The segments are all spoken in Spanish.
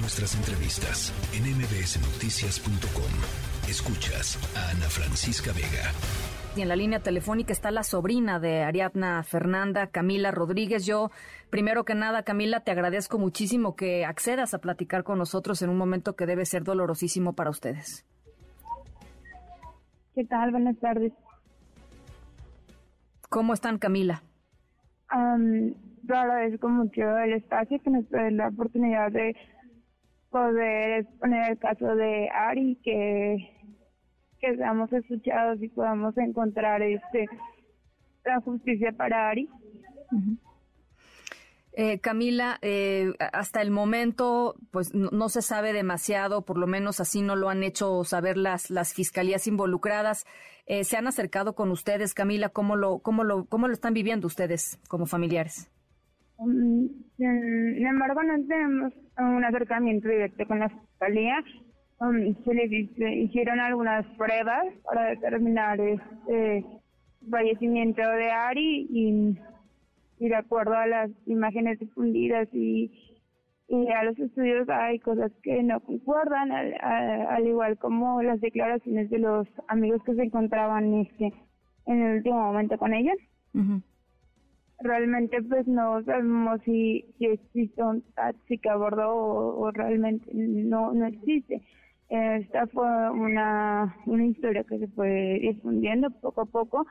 Nuestras entrevistas en mbsnoticias.com. Escuchas a Ana Francisca Vega. Y en la línea telefónica está la sobrina de Ariadna Fernanda, Camila Rodríguez. Yo, primero que nada, Camila, te agradezco muchísimo que accedas a platicar con nosotros en un momento que debe ser dolorosísimo para ustedes. ¿Qué tal? Buenas tardes. ¿Cómo están, Camila? Um, yo agradezco mucho el espacio que nos da la oportunidad de poder exponer el caso de Ari, que, que seamos escuchados y podamos encontrar este la justicia para Ari. Eh, Camila, eh, hasta el momento, pues no, se sabe demasiado, por lo menos así no lo han hecho saber las, las fiscalías involucradas. Eh, ¿Se han acercado con ustedes, Camila? ¿Cómo lo, cómo, lo, ¿Cómo lo están viviendo ustedes como familiares? Mm, sin embargo, no tenemos un acercamiento directo con la fiscalía. Um, se les hicieron algunas pruebas para determinar este fallecimiento de Ari y de acuerdo a las imágenes difundidas y, a los estudios hay cosas que no concuerdan, al, igual como las declaraciones de los amigos que se encontraban este, en el último momento con ella. Realmente pues no sabemos si, si existe un taxi que abordó o, realmente no, no existe. Esta fue una, una historia que se fue difundiendo poco a poco.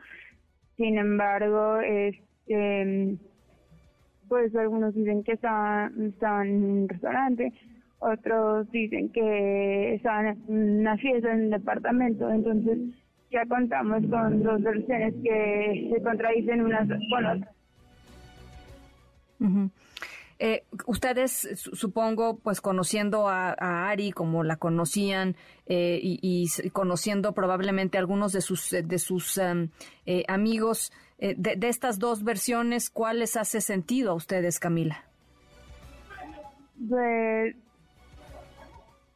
Sin embargo, este pues algunos dicen que estaban, en un restaurante, otros dicen que estaban en una fiesta en un departamento, entonces ya contamos con dos versiones que se contradicen unas con otras. Eh, ustedes, supongo, pues conociendo a, Ari como la conocían eh, y, conociendo probablemente algunos de sus de sus em, eh, amigos de, estas dos versiones, ¿cuál les hace sentido a ustedes, Camila? Pues,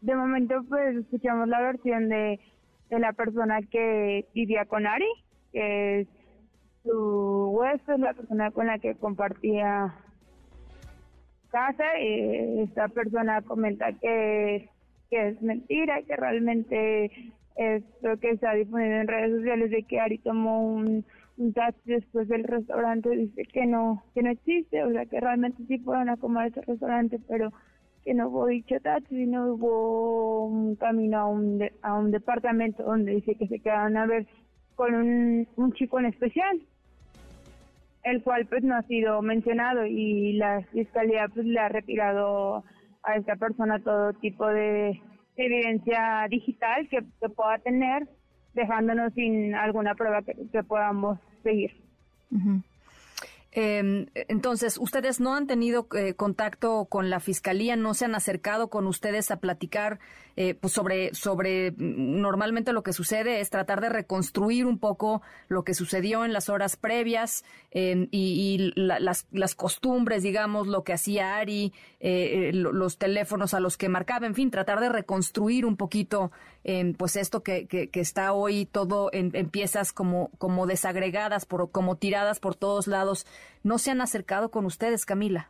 de momento, pues escuchamos la versión de, de la persona que vivía con Ari, que es su huésped, la persona con la que compartía casa y esta persona comenta que, es mentira, que realmente esto que está difundido en redes sociales de que Ari tomó un, un después del restaurante dice que no que no existe, o sea que realmente sí fueron a comer ese restaurante, pero que no hubo dicho taxi, no hubo un camino a un, a un departamento donde dice que se quedaron a ver con un chico en especial el cual pues no ha sido mencionado y la fiscalía pues le ha retirado a esta persona todo tipo de evidencia digital que, pueda tener dejándonos sin alguna prueba que, podamos seguir. Eh, entonces, ustedes no han tenido eh, contacto con la fiscalía, no se han acercado con ustedes a platicar eh, pues sobre sobre mm, normalmente lo que sucede es tratar de reconstruir un poco lo que sucedió en las horas previas y, y las, las costumbres, digamos, lo que hacía Ari, eh, eh, los teléfonos a los que marcaba, en fin, tratar de reconstruir un poquito pues esto que, que, está hoy todo en, piezas como, como desagregadas, por, como tiradas por todos lados. ¿No se han acercado con ustedes, Camila?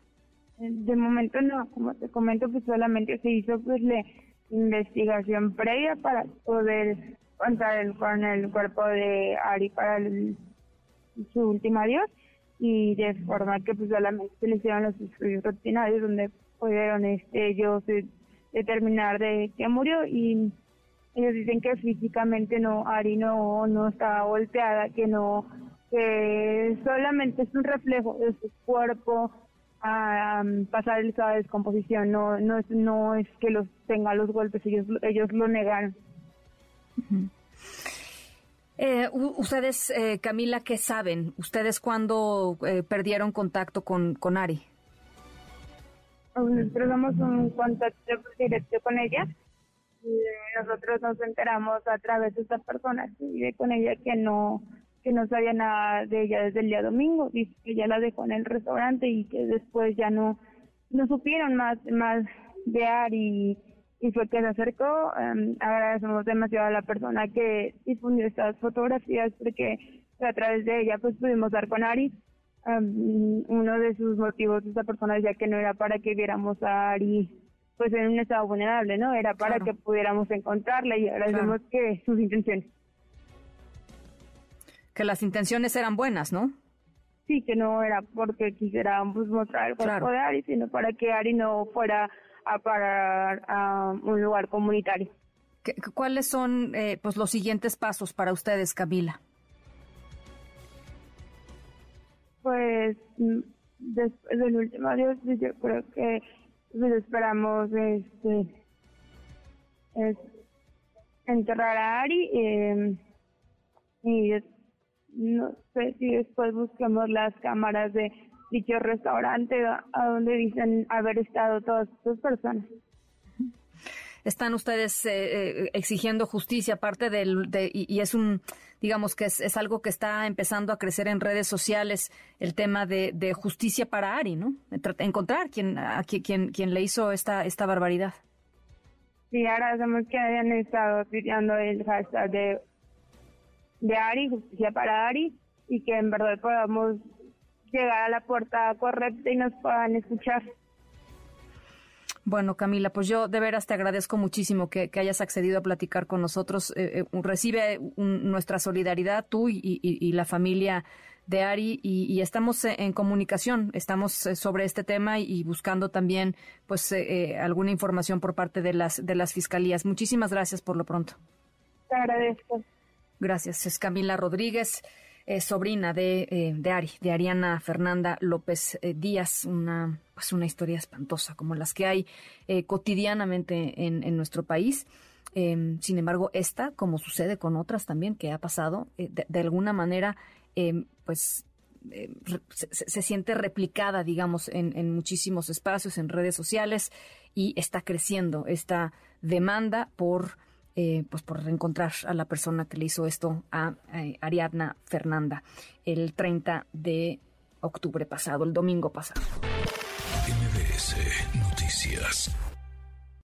De momento no, como te comento, pues solamente se hizo pues la investigación previa para poder contar con el cuerpo de Ari para su último adiós y de forma que pues solamente se le hicieron los estudios rutinarios donde pudieron este ellos eh, determinar de qué murió y ellos dicen que físicamente no, Ari no, no estaba volteada, que no, que solamente es un reflejo de su cuerpo a pasar el estado de descomposición, no, no es, no es que los tenga los golpes, ellos, ellos lo negaron. Eh, ustedes, eh, Camila, ¿qué saben? ¿Ustedes cuándo eh, perdieron contacto con, con Ari? Nosotros damos un contacto directo con ella nosotros nos enteramos a través de esta persona que vive con ella que no que no sabía nada de ella desde el día domingo dice que ella la dejó en el restaurante y que después ya no no supieron más más de Ari y fue que se acercó em, agradecemos demasiado a la persona que difundió estas fotografías porque a través de ella pues pudimos dar con Ari em, uno de sus motivos esta persona decía que no era para que viéramos a Ari pues en un estado vulnerable, ¿no? Era para que pudiéramos encontrarla y agradecemos que sus intenciones. Que las intenciones eran buenas, ¿no? Sí, que no era porque quisiéramos pues, mostrar el cuerpo de Ari, sino para que Ari no fuera a parar a un lugar comunitario. ¿Cuáles son eh, pues los siguientes pasos para ustedes, Camila? Pues mm, después del último adiós, yo creo que pues, esperamos este enterrar a Ari eh, y no sé si después busquemos las cámaras de dicho restaurante a donde dicen haber estado todas estas personas. Están ustedes eh, eh, exigiendo justicia, aparte del, de, y, es un, digamos que es, algo que está empezando a crecer en redes sociales, el tema de, de justicia para Ari, ¿no? Encontrar quien, a quien, quien le hizo esta, esta barbaridad. Sí, ahora sabemos que hayan estado pidiendo el hashtag de de Ari, justicia para Ari, y que en verdad podamos llegar a la puerta correcta y nos puedan escuchar. Bueno, Camila, pues yo de veras te agradezco muchísimo que, hayas accedido a platicar con nosotros. Eh, eh, recibe nuestra solidaridad tú y, la familia de Ari y, estamos en comunicación, estamos sobre este tema y buscando también pues eh, alguna información por parte de las de las fiscalías. Muchísimas gracias por lo pronto. Te agradezco. Gracias. Es Camila Rodríguez, sobrina de, eh, de, Ari, de Ariana Fernanda López eh, Díaz, una, pues una historia espantosa como las que hay eh, cotidianamente en, en, nuestro país. Em, sin embargo, esta, como sucede con otras también que ha pasado, de, alguna manera, em, pues se, se, siente replicada, digamos, en, en, muchísimos espacios, en redes sociales, y está creciendo esta demanda por eh, pues por reencontrar a la persona que le hizo esto a eh, Ariadna Fernanda el 30 de octubre pasado, el domingo pasado. MBS Noticias.